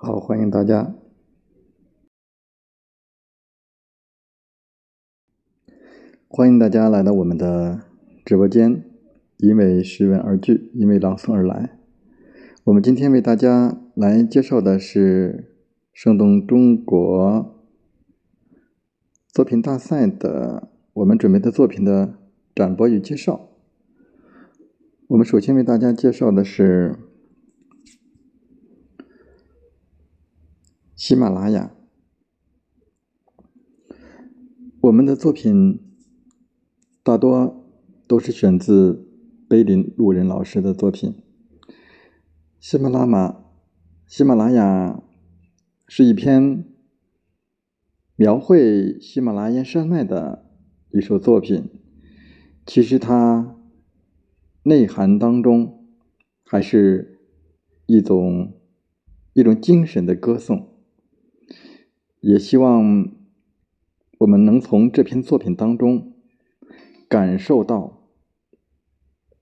好，欢迎大家。欢迎大家来到我们的直播间，因为诗文而聚，因为朗诵而来。我们今天为大家来介绍的是生动中国作品大赛的我们准备的作品的展播与介绍。我们首先为大家介绍的是喜马拉雅。我们的作品大多都是选自碑林路人老师的作品。喜马拉雅，喜马拉雅是一篇描绘喜马拉雅山脉的一首作品。其实它。内涵当中，还是一种一种精神的歌颂。也希望我们能从这篇作品当中感受到，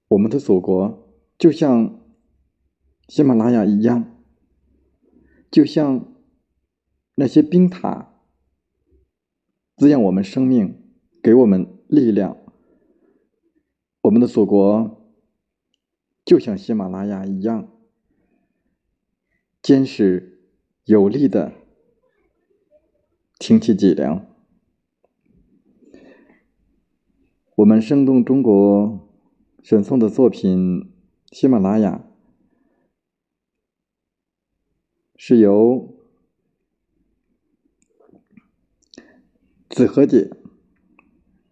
我们的祖国就像喜马拉雅一样，就像那些冰塔，滋养我们生命，给我们力量。我们的祖国。就像喜马拉雅一样，坚实有力的挺起脊梁。我们生动中国选送的作品《喜马拉雅》，是由子和姐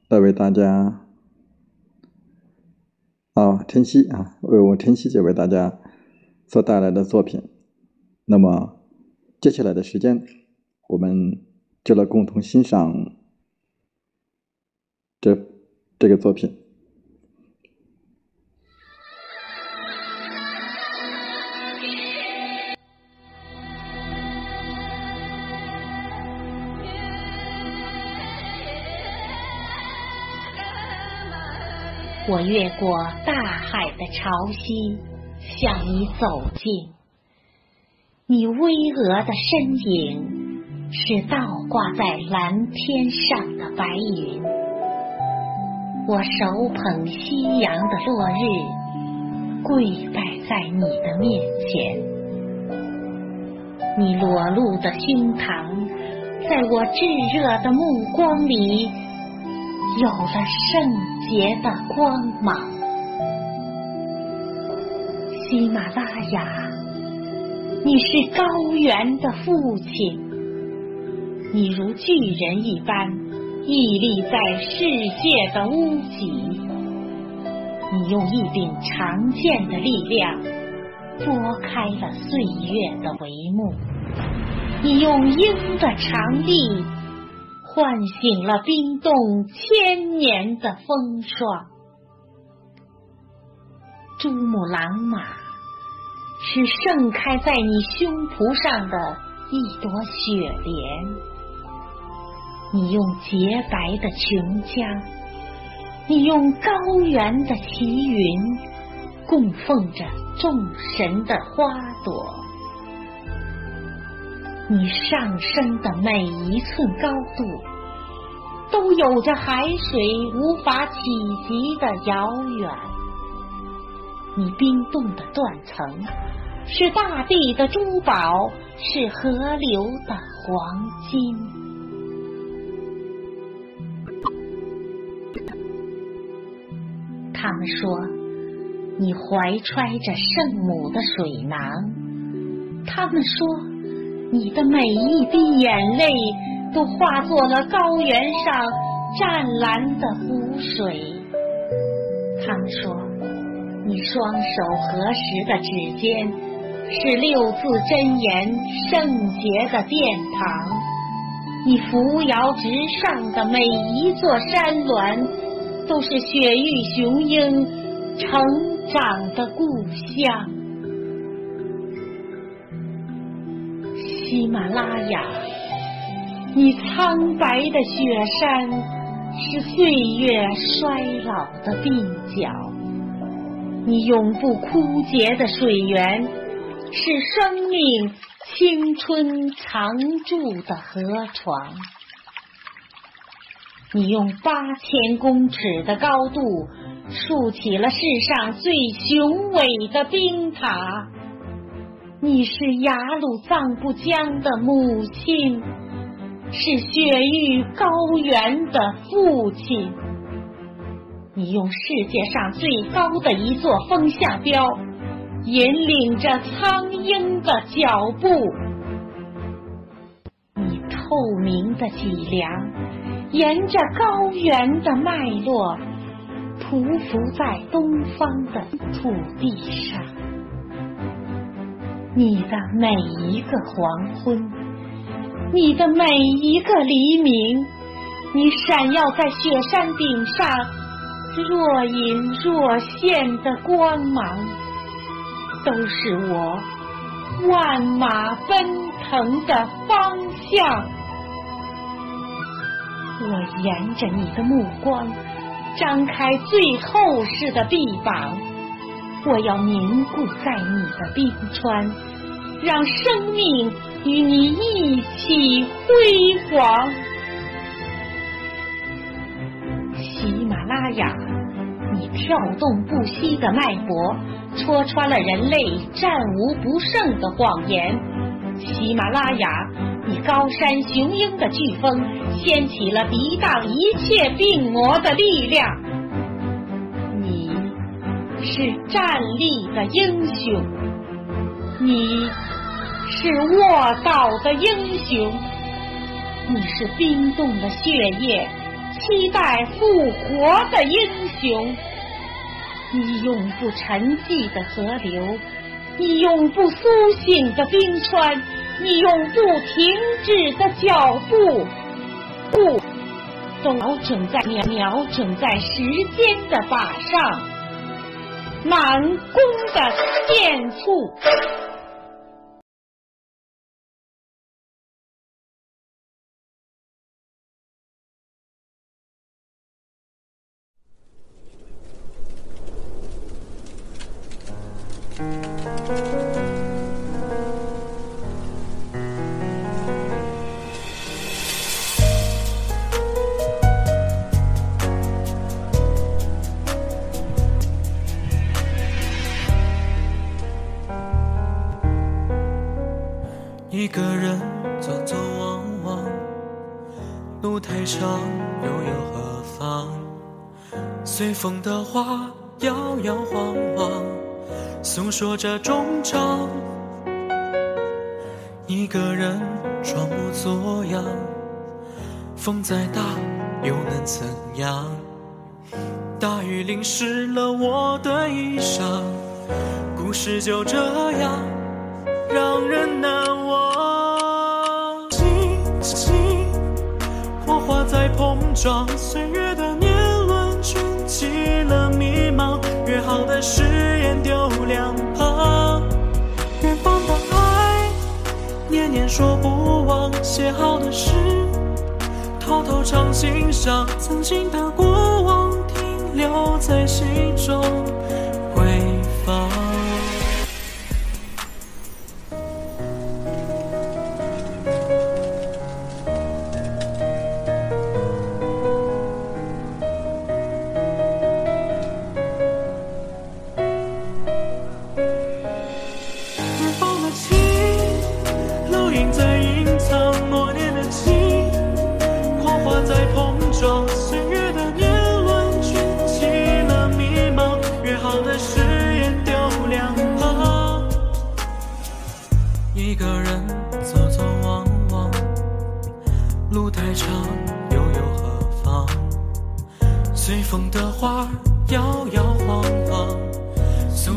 来为大家。啊，晨曦啊，为我晨曦姐为大家所带来的作品。那么，接下来的时间，我们就来共同欣赏这这个作品。我越过大海的潮汐，向你走近。你巍峨的身影，是倒挂在蓝天上的白云。我手捧夕阳的落日，跪拜在你的面前。你裸露的胸膛，在我炙热的目光里，有了圣。洁的光芒，喜马拉雅，你是高原的父亲，你如巨人一般屹立在世界的屋脊，你用一柄长剑的力量拨开了岁月的帷幕，你用鹰的长臂。唤醒了冰冻千年的风霜。珠穆朗玛是盛开在你胸脯上的一朵雪莲，你用洁白的琼浆，你用高原的奇云，供奉着众神的花朵。你上升的每一寸高度，都有着海水无法企及的遥远。你冰冻的断层，是大地的珠宝，是河流的黄金。他们说，你怀揣着圣母的水囊。他们说。你的每一滴眼泪，都化作了高原上湛蓝的湖水。他们说，你双手合十的指尖，是六字真言圣洁的殿堂。你扶摇直上的每一座山峦，都是雪域雄鹰成长的故乡。喜马拉雅，你苍白的雪山是岁月衰老的鬓角，你永不枯竭的水源是生命青春常驻的河床。你用八千公尺的高度竖起了世上最雄伟的冰塔。你是雅鲁藏布江的母亲，是雪域高原的父亲。你用世界上最高的一座风向标，引领着苍鹰的脚步。你透明的脊梁。沿着高原的脉络，匍匐在东方的土地上。你的每一个黄昏，你的每一个黎明，你闪耀在雪山顶上若隐若现的光芒，都是我万马奔腾的方向。我沿着你的目光，张开最厚实的臂膀，我要凝固在你的冰川，让生命与你一起辉煌。喜马拉雅，你跳动不息的脉搏，戳穿了人类战无不胜的谎言。喜马拉雅。你高山雄鹰的飓风，掀起了抵挡一切病魔的力量。你是站立的英雄，你是卧倒的英雄，你是冰冻的血液，期待复活的英雄。你永不沉寂的河流，你永不苏醒的冰川。你永不停止的脚步，不，都瞄准在瞄准在时间的靶上，满弓的箭簇。湿了我的衣裳，故事就这样让人难忘。在碰撞，岁月的年轮卷起了迷茫，约好的誓言丢两旁。远方的爱，念念说不忘，写好的诗，偷偷藏心上。曾经的过，留在心中。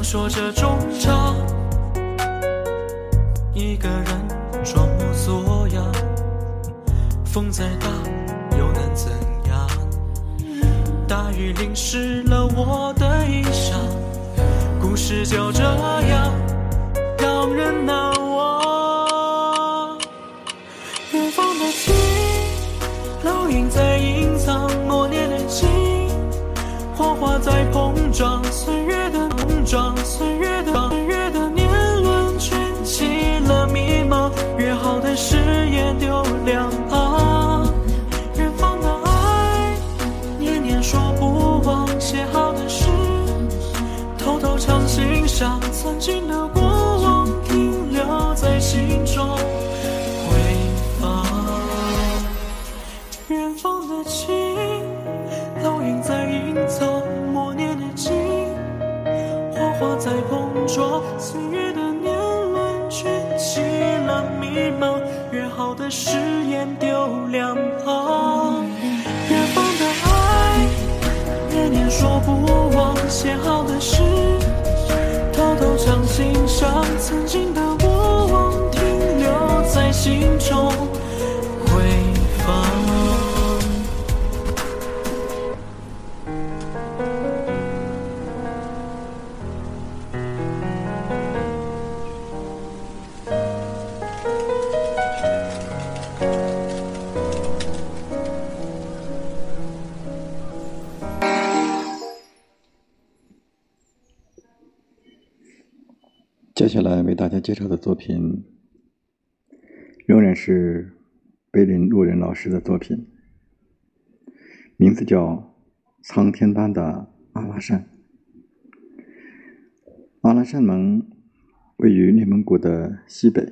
说着衷肠。一个人装模作样，风再大又能怎样？大雨淋湿了我的衣裳，故事就这样让人难曾经的过往停留在心中回放。远方的情，倒影在隐藏默念的经，火花在碰撞，岁月的年轮卷起了迷茫。约好的誓言丢两旁，远方的爱，念念说不忘，写好心中回放。接下来为大家介绍的作品，仍然是碑林路人老师的作品，名字叫《苍天般的阿拉善》。阿拉善盟位于内蒙古的西北。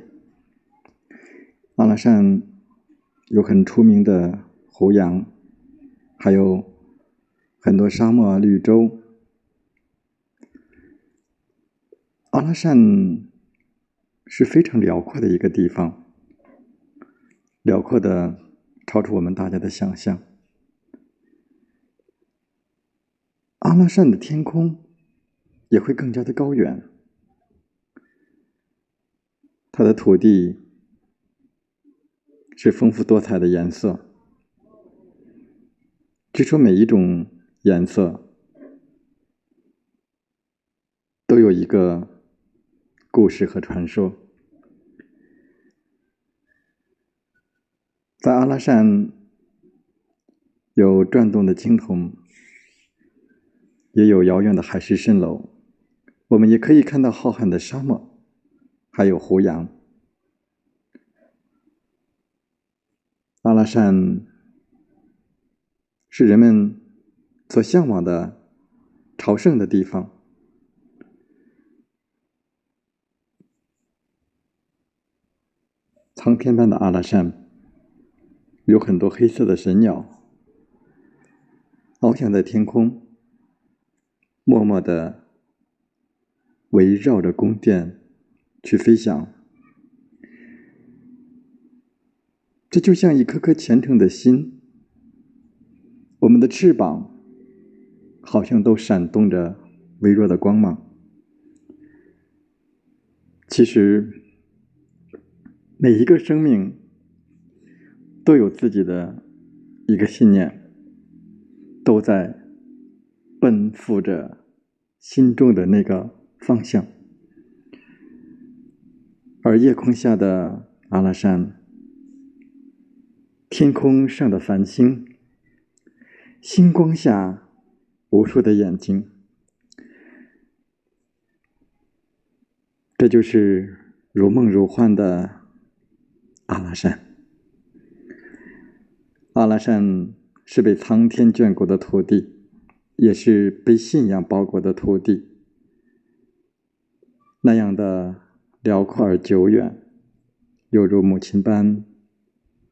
阿拉善有很出名的胡杨，还有很多沙漠绿洲。阿拉善是非常辽阔的一个地方，辽阔的超出我们大家的想象。阿拉善的天空也会更加的高远，它的土地是丰富多彩的颜色，据说每一种颜色都有一个。故事和传说，在阿拉善有转动的青铜，也有遥远的海市蜃楼。我们也可以看到浩瀚的沙漠，还有胡杨。阿拉善是人们所向往的朝圣的地方。苍天般的阿拉善，有很多黑色的神鸟，翱翔在天空，默默的围绕着宫殿去飞翔。这就像一颗颗虔诚的心，我们的翅膀好像都闪动着微弱的光芒。其实。每一个生命都有自己的一个信念，都在奔赴着心中的那个方向。而夜空下的阿拉善，天空上的繁星，星光下无数的眼睛，这就是如梦如幻的。阿拉善，阿拉善是被苍天眷顾的土地，也是被信仰包裹的土地。那样的辽阔而久远，犹如母亲般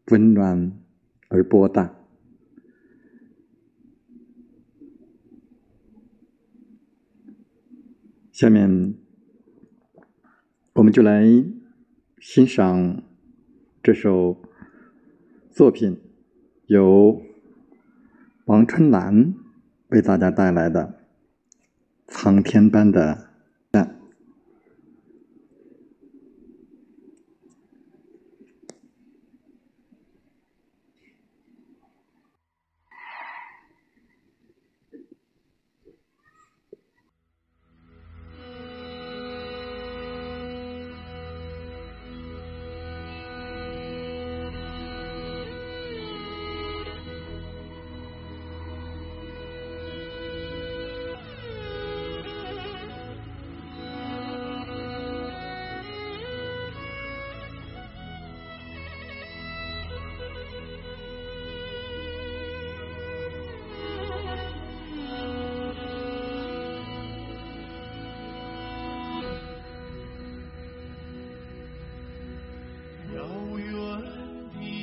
温暖而博大。下面，我们就来欣赏。这首作品由王春兰为大家带来的《苍天般的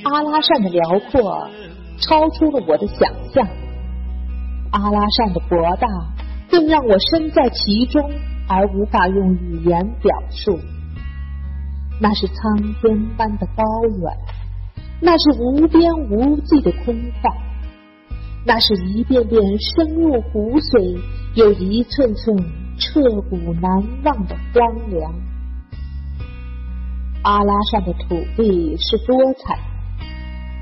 阿拉善的辽阔超出了我的想象，阿拉善的博大更让我身在其中而无法用语言表述。那是苍天般的高远，那是无边无际的空旷，那是一遍遍深入骨髓，又一寸寸彻骨难忘的荒凉。阿拉善的土地是多彩，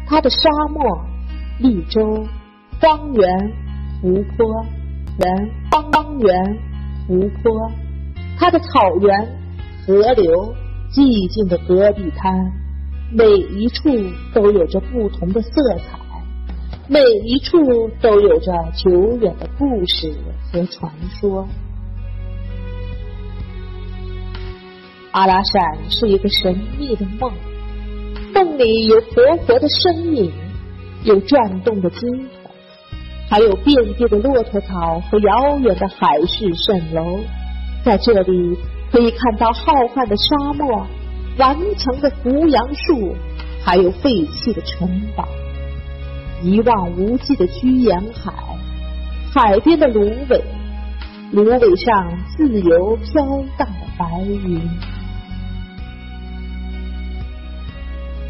它的沙漠、绿洲、荒原、湖泊、原荒原、湖泊，它的草原、河流。寂静的戈壁滩，每一处都有着不同的色彩，每一处都有着久远的故事和传说。阿拉善是一个神秘的，梦里有活活的生命，有转动的金桶，还有遍地的骆驼草和遥远的海市蜃楼，在这里。可以看到浩瀚的沙漠、顽强的胡杨树，还有废弃的城堡；一望无际的居延海，海边的芦苇，芦苇上自由飘荡的白云。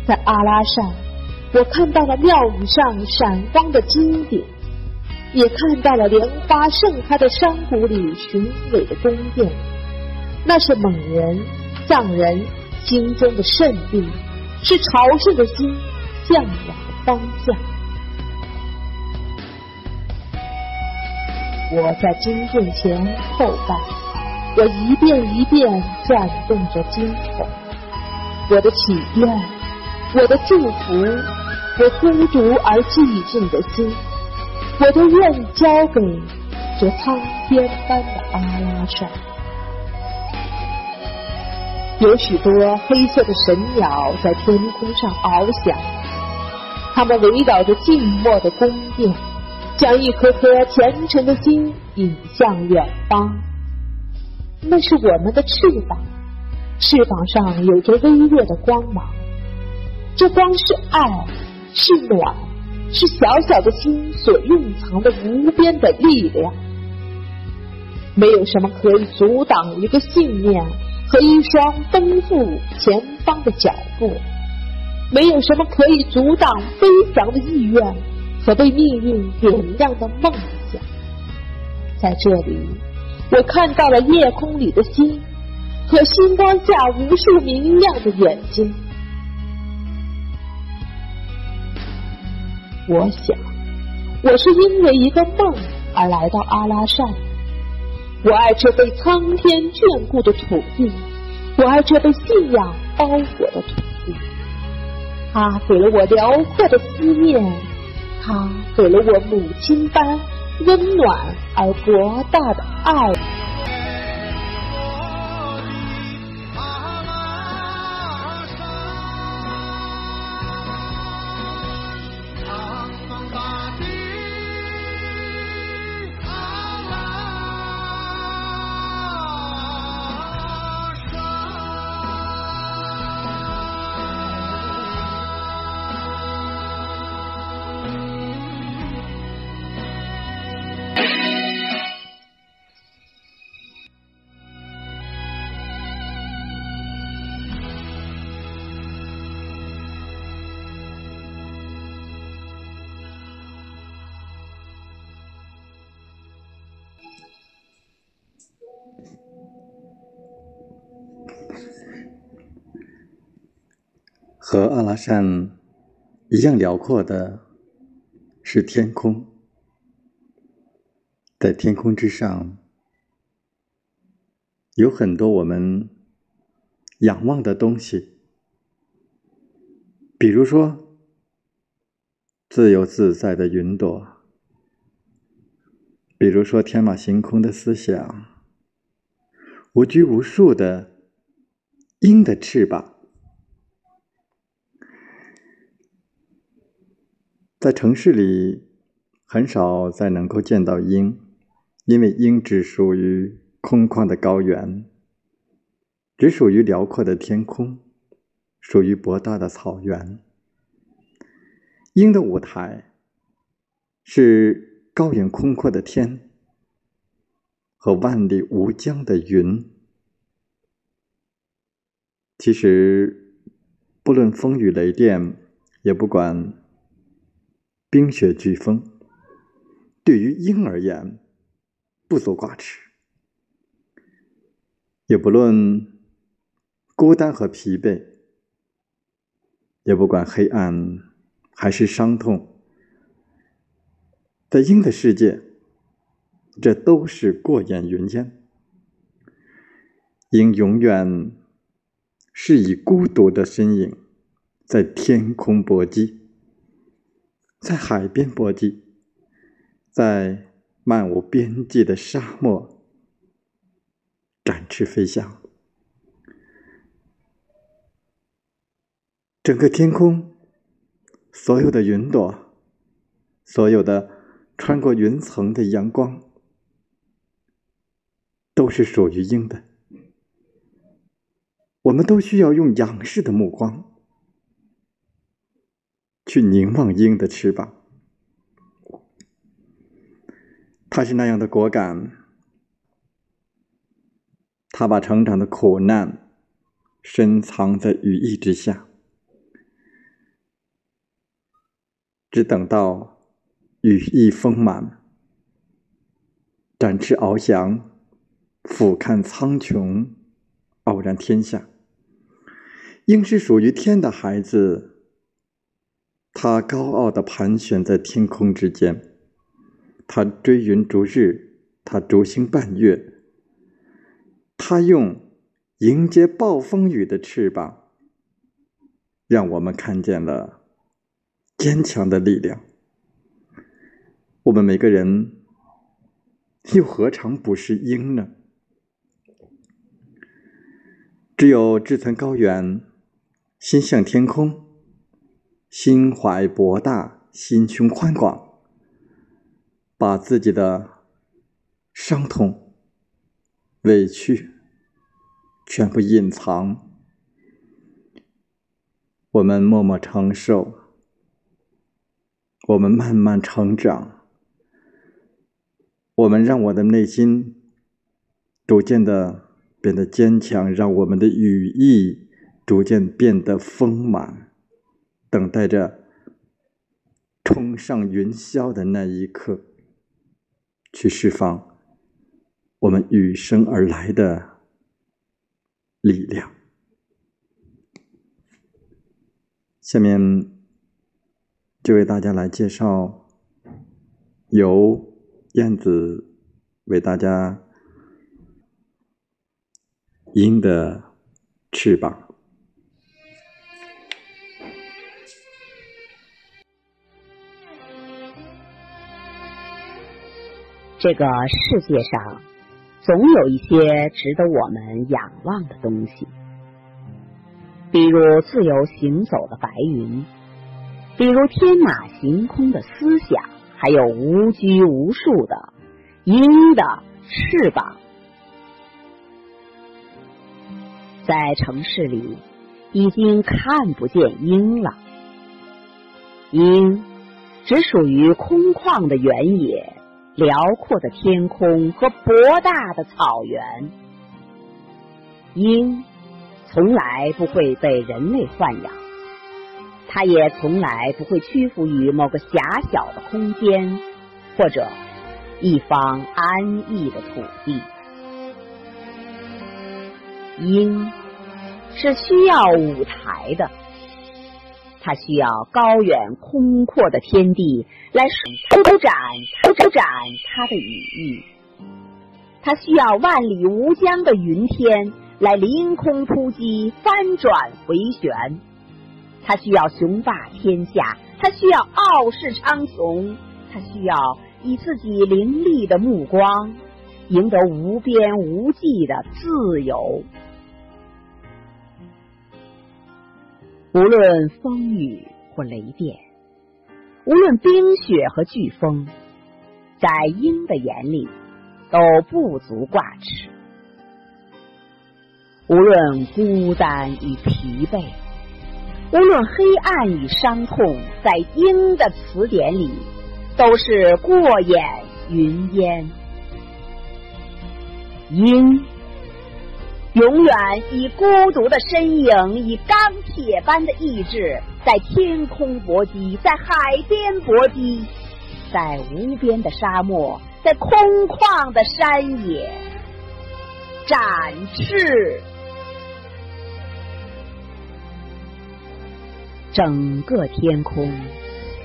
在阿拉善，我看到了庙宇上闪光的金顶，也看到了莲花盛开的山谷里雄伟的宫殿。那是蒙人、藏人心中的圣地，是朝圣的心向往的方向。我在金殿前叩拜，我一遍一遍转动着金筒，我的祈愿，我的祝福，我孤独而寂静的心，我都愿交给这苍天般的阿拉善。有许多黑色的神鸟在天空上翱翔，它们围绕着静默的宫殿，将一颗颗虔诚的心引向远方。那是我们的翅膀，翅膀上有着微弱的光芒，这光是爱，是暖，是小小的心所蕴藏的无边的力量。没有什么可以阻挡一个信念。和一双奔赴前方的脚步，没有什么可以阻挡飞翔的意愿和被命运点亮的梦想。在这里，我看到了夜空里的星和星光下无数明亮的眼睛。我想，我是因为一个梦而来到阿拉善。我爱这被苍天眷顾的土地，我爱这被信仰包裹的土地。它给了我辽阔的思念，它给了我母亲般温暖而博大的爱。和阿拉善一样辽阔的是天空，在天空之上有很多我们仰望的东西，比如说自由自在的云朵，比如说天马行空的思想，无拘无束的鹰的翅膀。在城市里，很少再能够见到鹰，因为鹰只属于空旷的高原，只属于辽阔的天空，属于博大的草原。鹰的舞台是高远空阔的天和万里无疆的云。其实，不论风雨雷电，也不管冰雪飓风，对于鹰而言，不足挂齿。也不论孤单和疲惫，也不管黑暗还是伤痛，在鹰的世界，这都是过眼云烟。鹰永远是以孤独的身影，在天空搏击，在海边搏击，在漫无边际的沙漠。展翅飞翔，整个天空，所有的云朵，所有的穿过云层的阳光，都是属于鹰的。我们都需要用仰视的目光去凝望鹰的翅膀，它是那样的果敢。他把成长的苦难深藏在羽翼之下，只等到羽翼丰满，展翅翱翔，俯瞰苍穹，傲然天下。鹰是属于天的孩子，他高傲的盘旋在天空之间，他追云逐日，他逐星伴月。他用迎接暴风雨的翅膀，让我们看见了坚强的力量。我们每个人又何尝不是鹰呢？只有志存高远，心向天空，心怀博大，心胸宽广，把自己的伤痛。委屈全部隐藏，我们默默承受，我们慢慢成长，我们让我的内心逐渐的变得坚强，让我们的羽翼逐渐变得丰满，等待着冲上云霄的那一刻，去释放。我们与生而来的力量。下面就为大家来介绍由燕子为大家鹰的翅膀。这个世界上。总有一些值得我们仰望的东西，比如自由行走的白云，比如天马行空的思想，还有无拘无束的鹰的翅膀。在城市里，已经看不见鹰了，鹰只属于空旷的原野。辽阔的天空和博大的草原，鹰从来不会被人类豢养，它也从来不会屈服于某个狭小的空间或者一方安逸的土地。鹰是需要舞台的。它需要高远空阔的天地来舒展、舒展它的羽翼；它需要万里无疆的云天来凌空突击、翻转回旋；它需要雄霸天下；它需要傲视苍穹；它需要以自己凌厉的目光赢得无边无际的自由。无论风雨或雷电，无论冰雪和飓风，在鹰的眼里都不足挂齿。无论孤单与疲惫，无论黑暗与伤痛，在鹰的词典里都是过眼云烟。鹰永远以孤独的身影，以钢铁般的意志，在天空搏击，在海边搏击，在无边的沙漠，在空旷的山野展翅。整个天空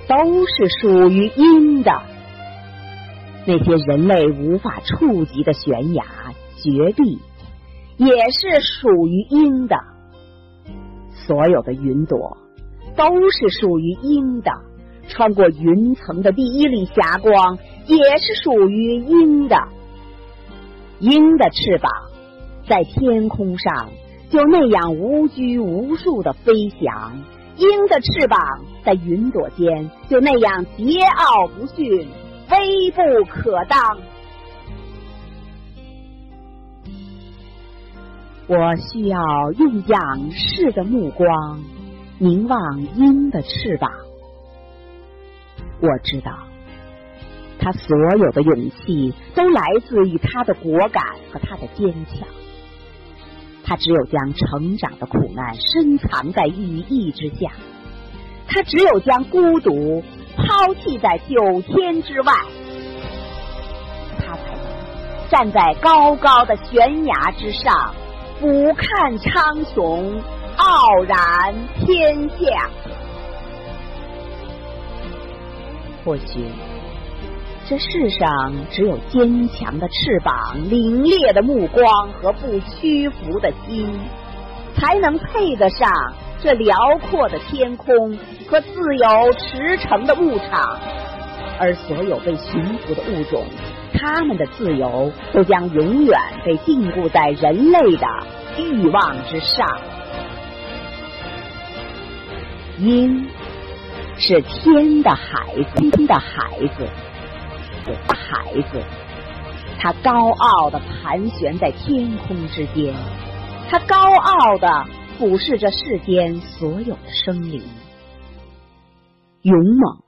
都是属于鹰的，那些人类无法触及的悬崖、绝壁，也是属于鹰的。所有的云朵都是属于鹰的，穿过云层的第一缕霞光也是属于鹰的。鹰的翅膀在天空上就那样无拘无束的飞翔。鹰的翅膀在云朵间就那样桀骜不驯、威不可当。我需要用仰视的目光凝望鹰的翅膀。我知道，他所有的勇气都来自于他的果敢和他的坚强。他只有将成长的苦难深藏在羽翼之下，他只有将孤独抛弃在九天之外，他才能站在高高的悬崖之上，俯瞰苍穹，傲然天下。或许。这世上只有坚强的翅膀、凛冽的目光和不屈服的心，才能配得上这辽阔的天空和自由驰骋的牧场。而所有被驯服的物种，他们的自由都将永远被禁锢在人类的欲望之上。鹰是天的孩子，天的孩子。孩子，他高傲的盘旋在天空之间，他高傲的俯视着世间所有的生灵。勇猛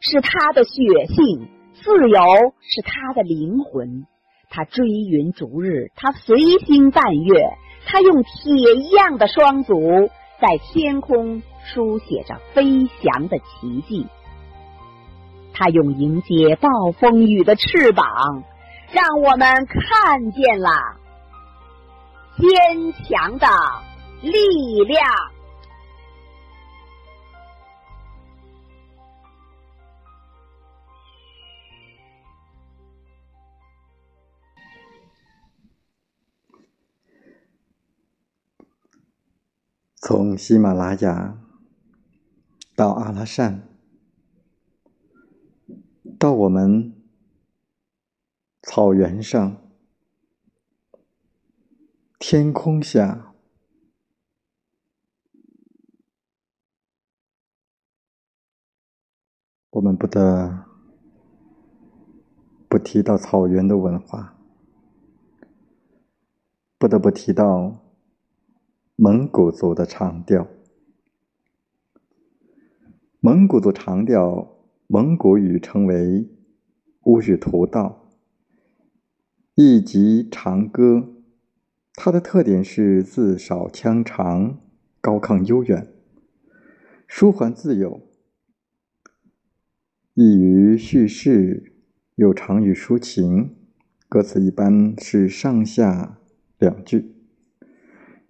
是他的血性，自由是他的灵魂。他追云逐日，他随星伴月，他用铁一样的双足在天空书写着飞翔的奇迹。他用迎接暴风雨的翅膀，让我们看见了坚强的力量。从喜马拉雅到阿拉善。到我们草原上、天空下，我们不得不提到草原的文化，不得不提到蒙古族的长调。蒙古族长调。蒙古语称为乌日图道，亦即长歌。它的特点是字少腔长，高亢悠远，舒缓自由，易于叙事，又长于抒情。歌词一般是上下两句，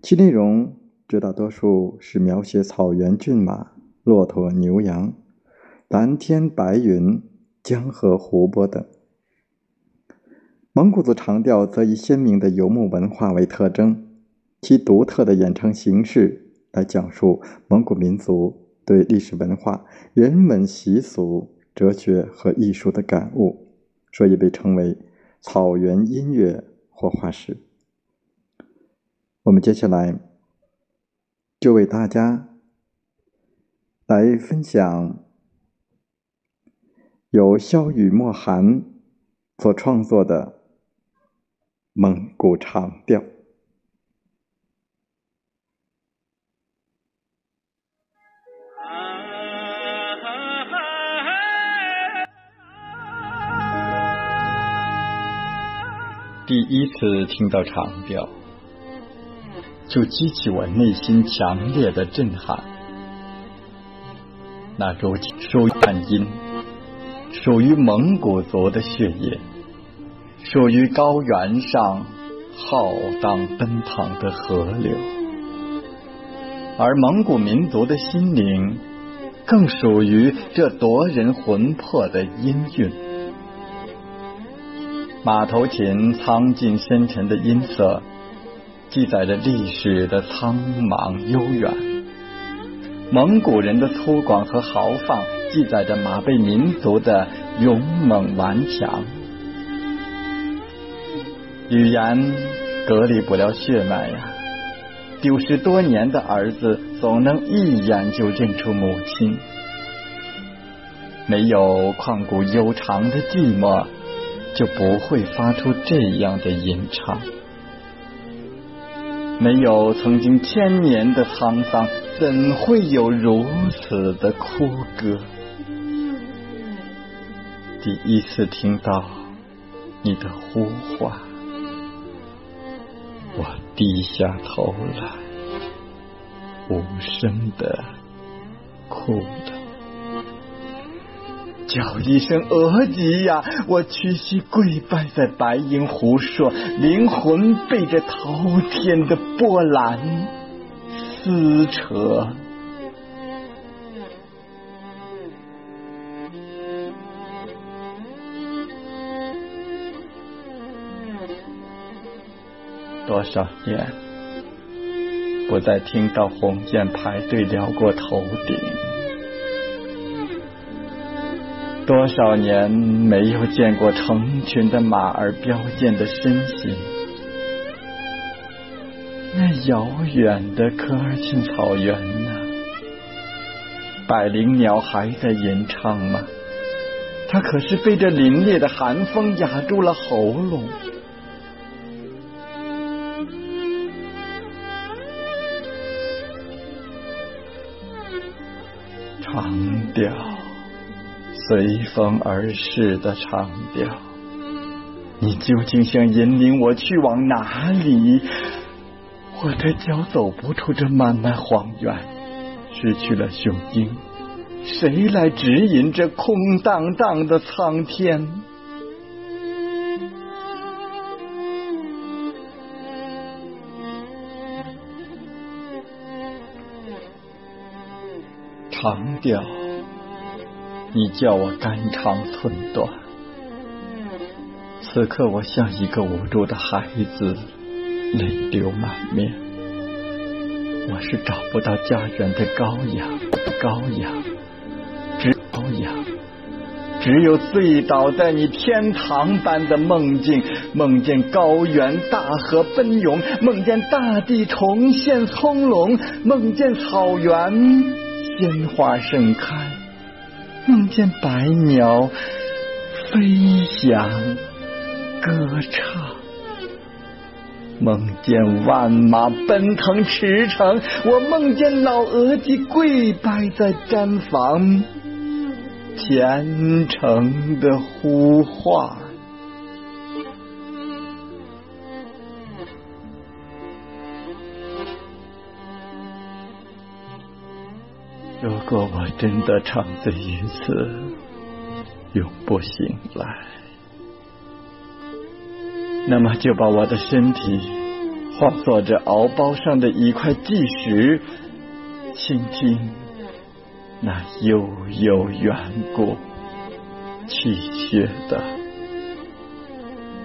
其内容绝大多数是描写草原骏马、骆驼、牛羊。蓝天白云、江河湖泊等。蒙古族长调则以鲜明的游牧文化为特征，其独特的演唱形式来讲述蒙古民族对历史文化、人文习俗、哲学和艺术的感悟，所以被称为“草原音乐活化石”。我们接下来就为大家来分享由萧雨墨寒所创作的蒙古长调。第一次听到长调。就激起我内心强烈的震撼。那如今属于汉音，属于蒙古族的血液，属于高原上浩荡奔腾的河流，而蒙古民族的心灵，更属于这夺人魂魄的音韵。马头琴苍劲深沉的音色，记载着历史的苍茫悠远；蒙古人的粗犷和豪放，记载着马背民族的勇猛顽强。语言隔离不了血脉呀，丢失多年的儿子，总能一眼就认出母亲。没有旷古悠长的寂寞。就不会发出这样的吟唱。没有曾经千年的沧桑，怎会有如此的哭歌？第一次听到你的呼唤，我低下头来，无声的哭了。叫一声额吉呀！我屈膝跪拜在白银湖朔，灵魂被这滔天的波澜撕扯。多少年不再听到鸿雁排队撩过头顶。多少年没有见过成群的马儿飙溅的身形？那遥远的科尔沁草原呢？百灵鸟还在吟唱吗？它可是被这凛冽的寒风压住了喉咙。长调。随风而逝的长调，你究竟想引领我去往哪里？我的脚走不出这漫漫荒原，失去了雄鹰，谁来指引这空荡荡的苍天？长调。你叫我肝肠寸断，此刻我像一个无助的孩子，泪流满面。我是找不到家园的羔羊，羔羊，只羔羊，只有醉倒在你天堂般的梦境，梦见高原大河奔涌，梦见大地重现葱茏，梦见草原鲜花盛开。梦见白鸟飞翔歌唱，梦见万马奔腾驰骋，我梦见老额吉跪拜在毡房，虔诚的呼唤。如果我真的长醉于此，永不醒来，那么就把我的身体化作这敖包上的一块巨石，倾听那悠悠远古、泣血的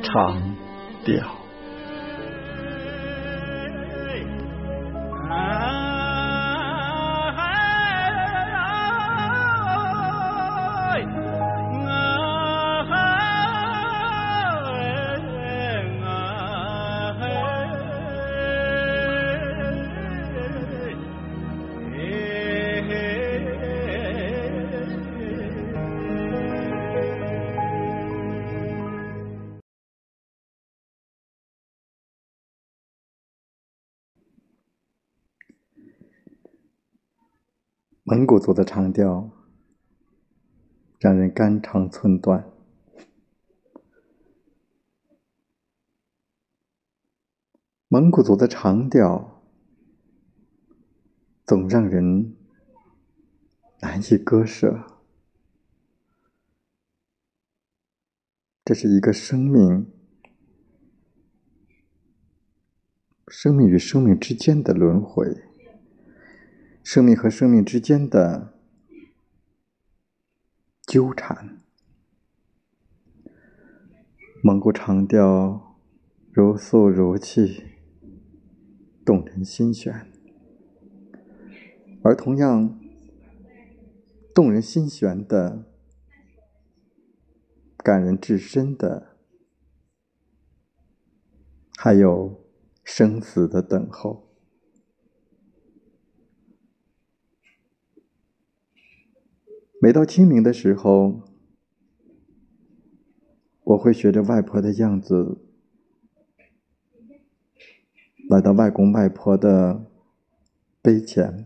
长调。蒙古族的长调让人肝肠寸断。蒙古族的长调总让人难以割舍。这是一个生命，生命与生命之间的轮回，生命和生命之间的纠缠。蒙古长调如诉如泣，动人心弦；而同样动人心弦的、感人至深的，还有生死的等候。每到清明的时候。我会学着外婆的样子，来到外公外婆的碑前。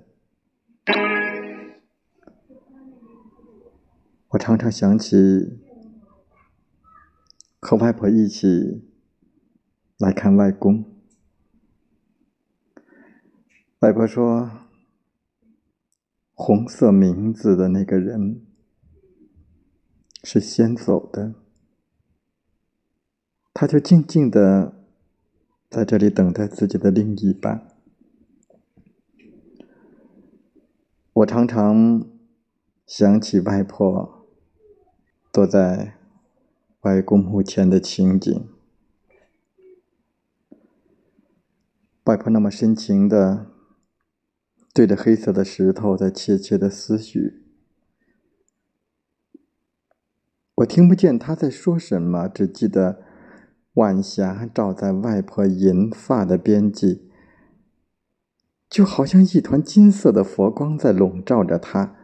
我常常想起和外婆一起来看外公。外婆说：“红色名字的那个人是先走的。”他就静静的在这里等待自己的另一半。我常常想起外婆坐在外公墓前的情景，外婆那么深情的对着黑色的石头在切切的思绪，我听不见他在说什么，只记得。晚霞照在外婆银发的边际，就好像一团金色的佛光在笼罩着她。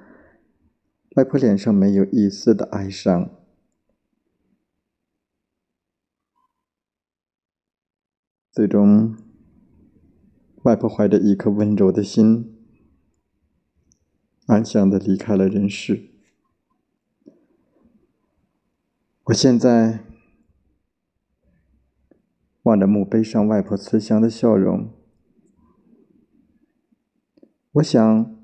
外婆脸上没有一丝的哀伤。最终，外婆怀着一颗温柔的心，安详的离开了人世。我现在。望着墓碑上外婆慈祥的笑容，我想，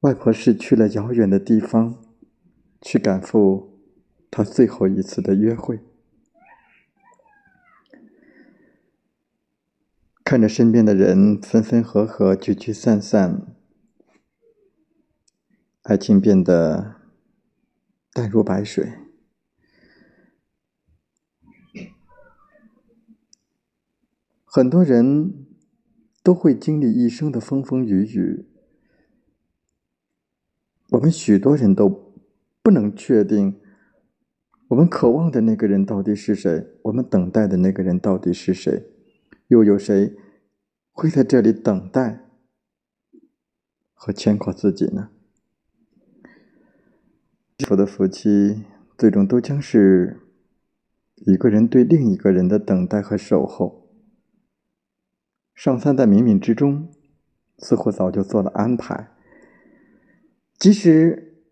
外婆是去了遥远的地方，去赶赴她最后一次的约会。看着身边的人分分合合、聚聚散散，爱情变得淡如白水。很多人都会经历一生的风风雨雨，我们许多人都不能确定，我们渴望的那个人到底是谁，我们等待的那个人到底是谁，又有谁会在这里等待和牵挂自己呢？幸福的夫妻，最终都将是一个人对另一个人的等待和守候。上苍在冥冥之中，似乎早就做了安排。即使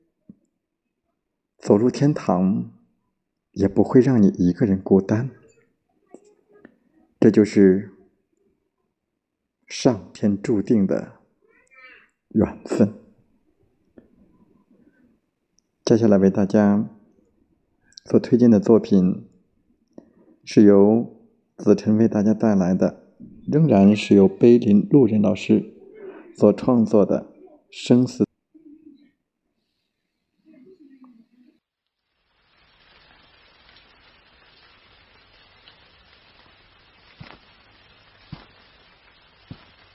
走入天堂，也不会让你一个人孤单。这就是上天注定的缘分。接下来为大家所推荐的作品，是由子晨为大家带来的。仍然是由碑林路人老师所创作的《生死》。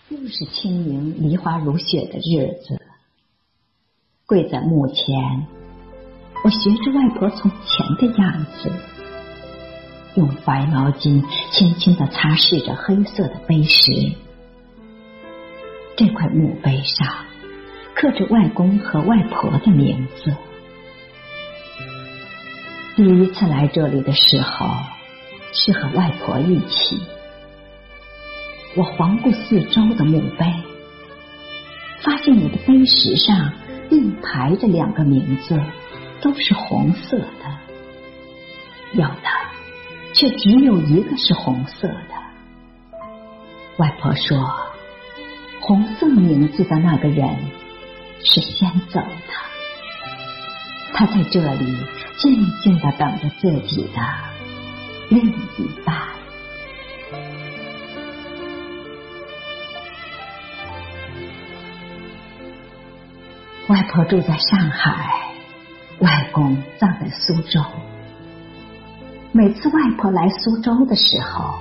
又是清明梨花如雪的日子，跪在墓前，我学着外婆从前的样子。用白毛巾轻轻的擦拭着黑色的碑石。这块墓碑上刻着外公和外婆的名字。第一次来这里的时候，是和外婆一起。我环顾四周的墓碑，发现你的碑石上并排着两个名字，都是红色的。有的。却只有一个是红色的。外婆说，红色名字的那个人是先走的，他在这里静静的等着自己的另一半。外婆住在上海，外公葬在苏州。每次外婆来苏州的时候，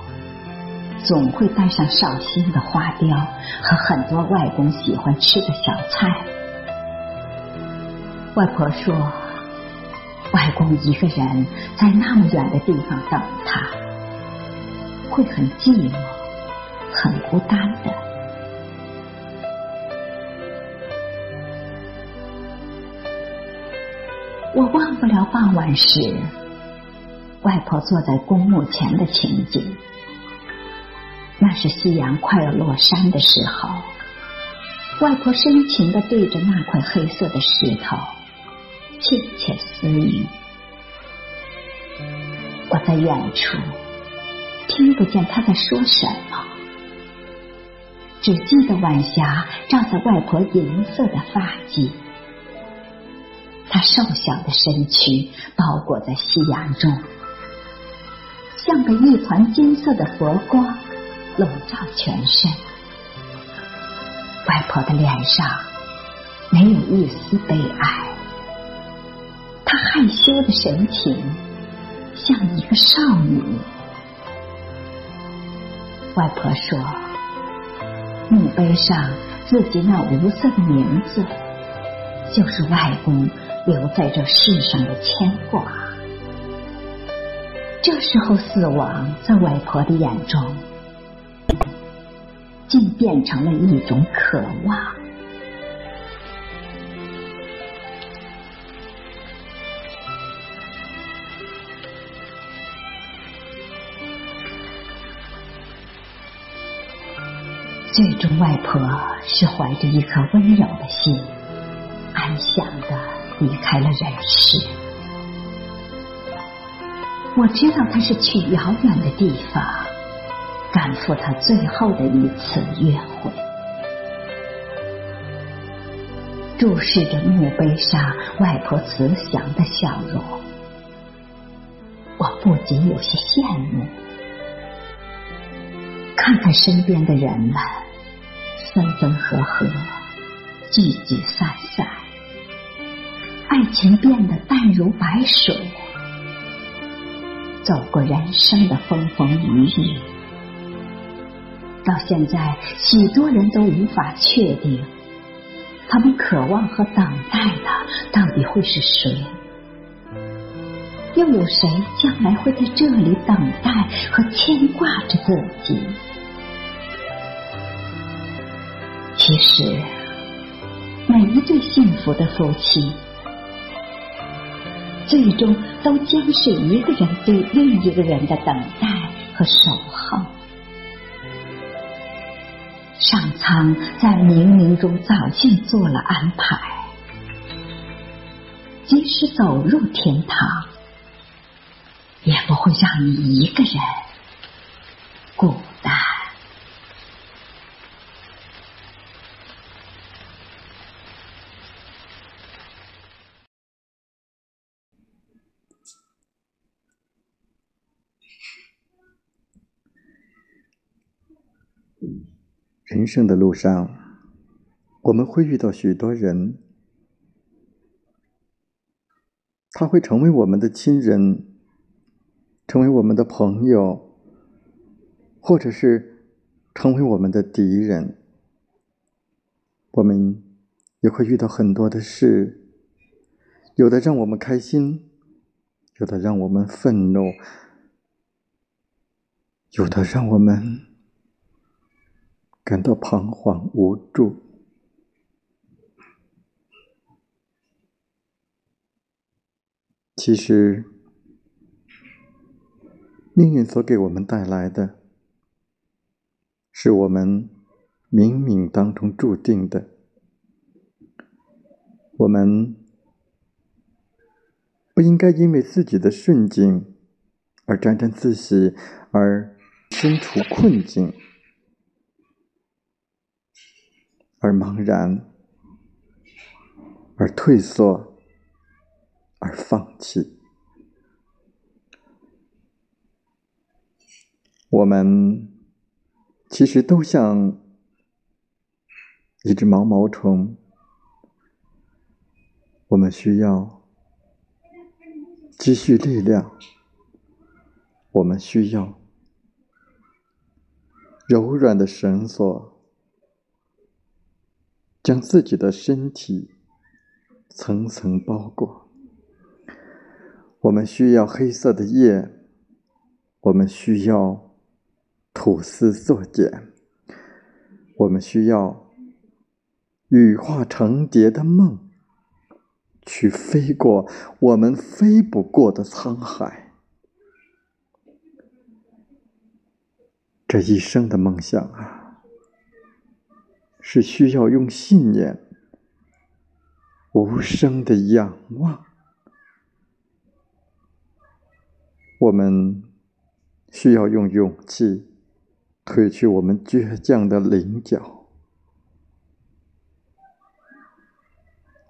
总会带上绍兴的花雕和很多外公喜欢吃的小菜。外婆说，外公一个人在那么远的地方等他，会很寂寞、很孤单的。不了傍晚时，外婆坐在公墓前的情景。那是夕阳快要落山的时候，外婆深情的对着那块黑色的石头窃窃私语。我在远处听不见她在说什么，只记得晚霞照在外婆银色的发髻。他瘦小的身躯包裹在夕阳中，像被一团金色的佛光笼罩全身。外婆的脸上没有一丝悲哀，她害羞的神情像一个少女。外婆说：“墓碑上自己那无色的名字，就是外公。”留在这世上的牵挂。这时候，死亡在外婆的眼中，竟变成了一种渴望。最终，外婆是怀着一颗温柔的心，安详的。离开了人世，我知道他是去遥远的地方，赶赴他最后的一次约会。注视着墓碑上外婆慈祥的笑容，我不仅有些羡慕。看看身边的人们，分分合合，聚聚散散。情变得淡如白水，走过人生的风风雨雨，到现在，许多人都无法确定，他们渴望和等待的到底会是谁？又有谁将来会在这里等待和牵挂着自己？其实，每一对幸福的夫妻。最终都将是一个人对另一个人的等待和守候。上苍在冥冥中早就做了安排，即使走入天堂，也不会让你一个人孤人生的路上，我们会遇到许多人，他会成为我们的亲人，成为我们的朋友，或者是成为我们的敌人。我们也会遇到很多的事，有的让我们开心，有的让我们愤怒，有的让我们。感到彷徨无助。其实，命运所给我们带来的，是我们冥冥当中注定的。我们不应该因为自己的顺境而沾沾自喜，而身处困境，而茫然，而退缩，而放弃。我们其实都像一只毛毛虫，我们需要积蓄力量，我们需要柔软的绳索，将自己的身体层层包裹。我们需要黑色的夜，我们需要。吐丝作茧，我们需要羽化成蝶的梦，去飞过我们飞不过的沧海。这一生的梦想啊，是需要用信念无声的仰望。我们需要用勇气。褪去我们倔强的棱角，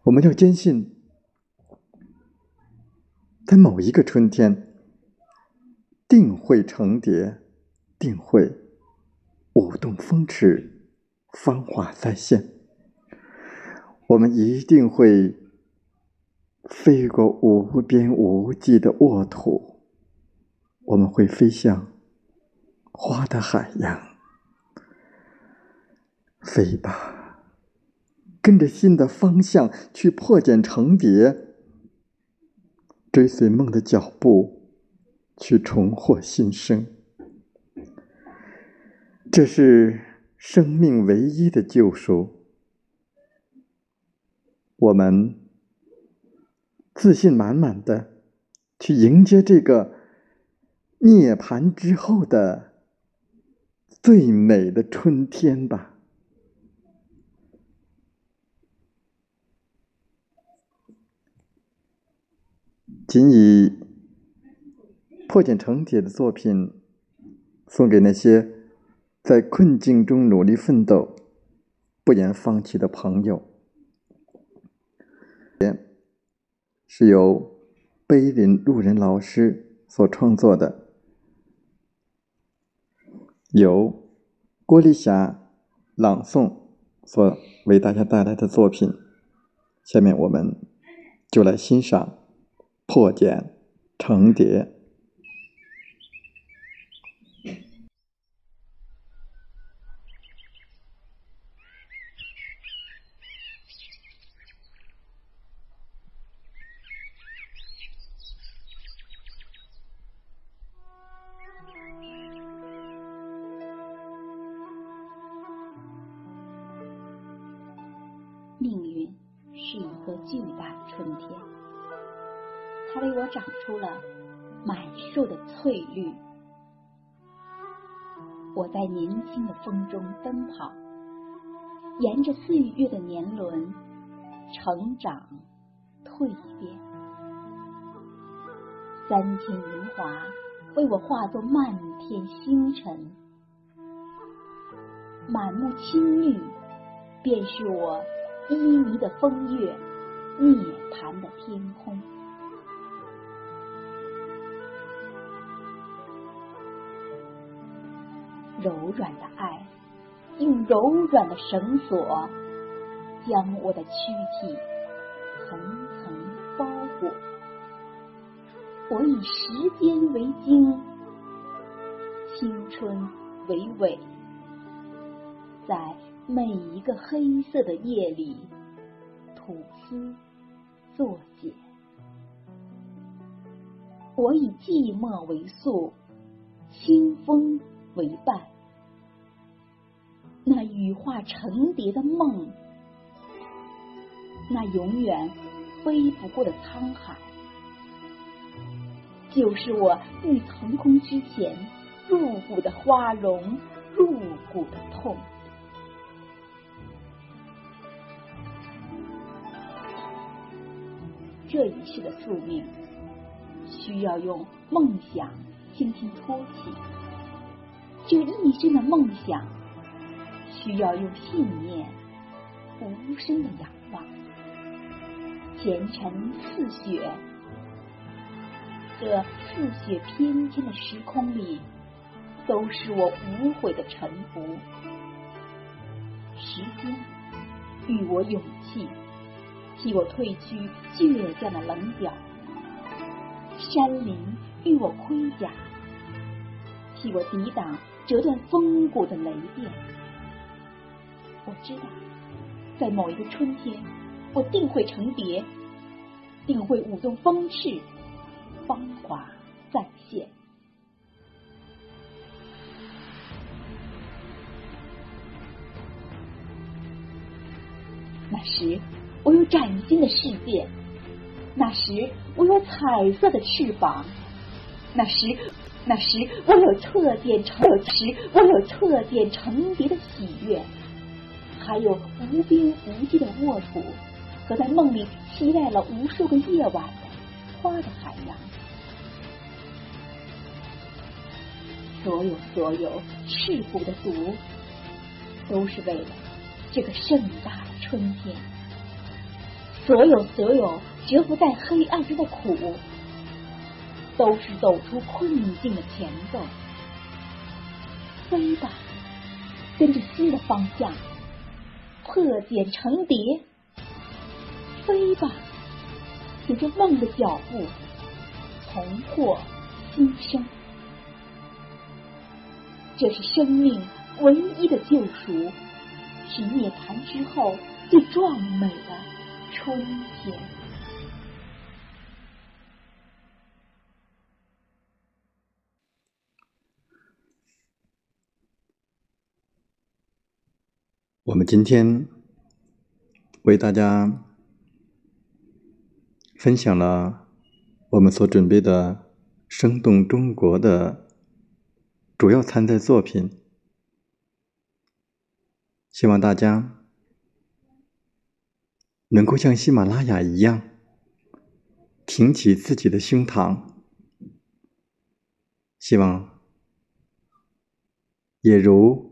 我们要坚信，在某一个春天，定会成蝶，定会舞动风驰，芳华再现。我们一定会飞过无边无际的沃土，我们会飞向。花的海洋，飞吧，跟着心的方向去破茧成蝶，追随梦的脚步，去重获新生。这是生命唯一的救赎。我们自信满满的去迎接这个涅槃之后的。最美的春天吧。仅以破茧成蝶的作品送给那些在困境中努力奋斗、不言放弃的朋友。是由碑林路人老师所创作的。由郭丽霞朗诵所为大家带来的作品，下面我们就来欣赏《破茧成蝶》。风中奔跑，沿着岁月的年轮成长蜕变。三千银华为我化作漫天星辰，满目青绿便是我。旖旎的风月，涅槃的天空，柔软的爱，用柔软的绳索将我的躯体层层包裹。我以时间为经，青春为纬，在。每一个黑色的夜里，吐丝作茧。我以寂寞为宿，清风为伴。那羽化成蝶的梦，那永远飞不过的沧海，就是我欲腾空之前入骨的花容，入骨的痛。这一世的宿命，需要用梦想轻轻托起。这一生的梦想，需要用信念无声的仰望。前尘似雪，这似雪翩跹的时空里，都是我无悔的沉浮。时间予我勇气，替我褪去倔强的棱角；山林与我盔甲，替我抵挡折断风骨的雷电。我知道，在某一个春天，我定会成蝶，定会舞动风翅，芳华再现。那时，我有崭新的世界；那时，我有彩色的翅膀；那时，那时我有侧剪成有时，我有侧剪成蝶的喜悦，还有无边无际的沃土和在梦里期待了无数个夜晚的花的海洋。所有所有赤骨的毒，都是为了这个盛大的。春天，所有所有蛰伏在黑暗中的苦，都是走出困境的前奏。飞吧，跟着新的方向，破茧成蝶。飞吧，随着梦的脚步，重获新生。这是生命唯一的救赎，是涅槃之后。最壮美的春天。我们今天为大家分享了我们所准备的《生动中国》的主要参赛作品，希望大家。能够像喜马拉雅一样，挺起自己的胸膛，希望也如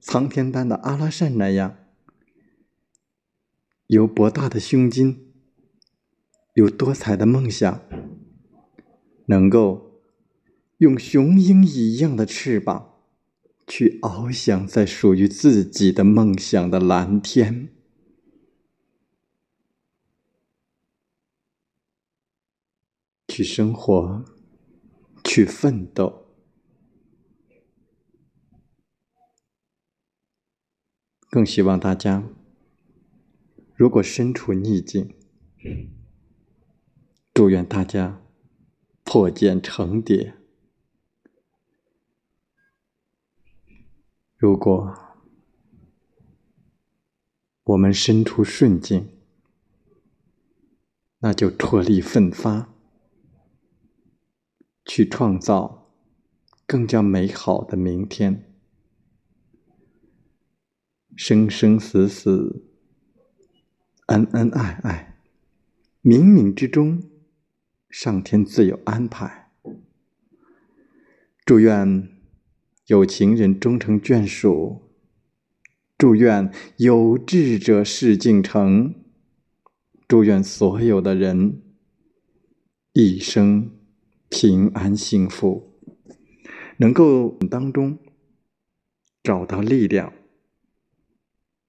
苍天般的阿拉善那样，有博大的胸襟，有多彩的梦想，能够用雄鹰一样的翅膀，去翱翔在属于自己的梦想的蓝天。去生活，去奋斗。更希望大家，如果身处逆境，祝愿大家破茧成蝶；如果我们身处顺境，那就脱力奋发。去创造更加美好的明天。生生死死，恩恩爱爱，冥冥之中，上天自有安排。祝愿有情人终成眷属，祝愿有志者事竟成，祝愿所有的人一生。平安幸福，能够当中找到力量。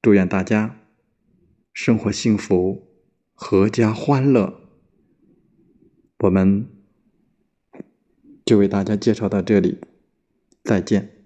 祝愿大家生活幸福，阖家欢乐。我们就为大家介绍到这里，再见。